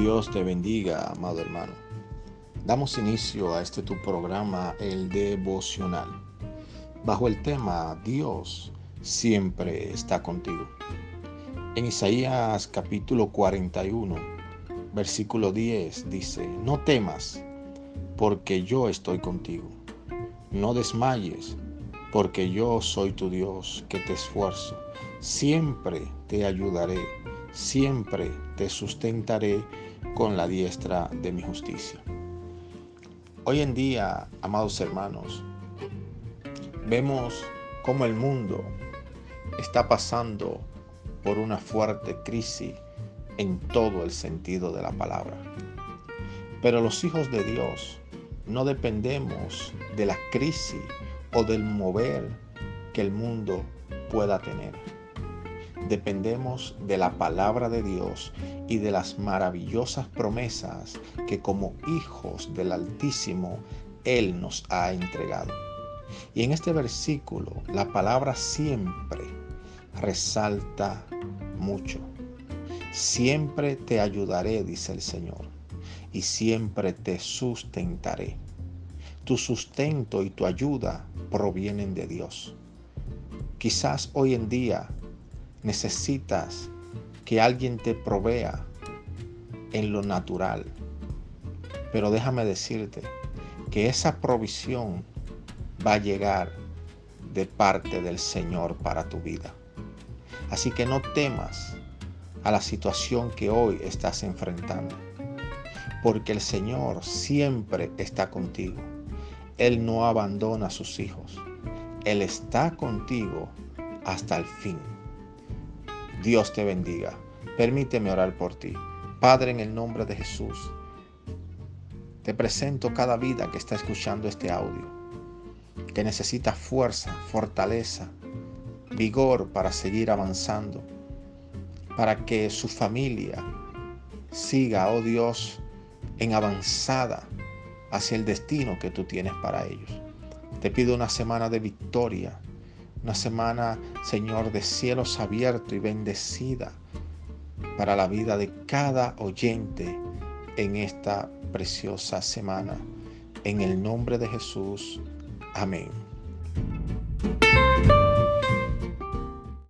Dios te bendiga, amado hermano. Damos inicio a este tu programa, el devocional, bajo el tema Dios siempre está contigo. En Isaías capítulo 41, versículo 10 dice, no temas, porque yo estoy contigo. No desmayes, porque yo soy tu Dios, que te esfuerzo. Siempre te ayudaré siempre te sustentaré con la diestra de mi justicia. Hoy en día, amados hermanos, vemos cómo el mundo está pasando por una fuerte crisis en todo el sentido de la palabra. Pero los hijos de Dios no dependemos de la crisis o del mover que el mundo pueda tener dependemos de la palabra de Dios y de las maravillosas promesas que como hijos del Altísimo Él nos ha entregado. Y en este versículo la palabra siempre resalta mucho. Siempre te ayudaré, dice el Señor, y siempre te sustentaré. Tu sustento y tu ayuda provienen de Dios. Quizás hoy en día necesitas que alguien te provea en lo natural. Pero déjame decirte que esa provisión va a llegar de parte del Señor para tu vida. Así que no temas a la situación que hoy estás enfrentando, porque el Señor siempre está contigo. Él no abandona a sus hijos. Él está contigo hasta el fin. Dios te bendiga. Permíteme orar por ti. Padre, en el nombre de Jesús, te presento cada vida que está escuchando este audio, que necesita fuerza, fortaleza, vigor para seguir avanzando, para que su familia siga, oh Dios, en avanzada hacia el destino que tú tienes para ellos. Te pido una semana de victoria, una semana, Señor, de cielos abiertos y bendecida para la vida de cada oyente en esta preciosa semana. En el nombre de Jesús. Amén.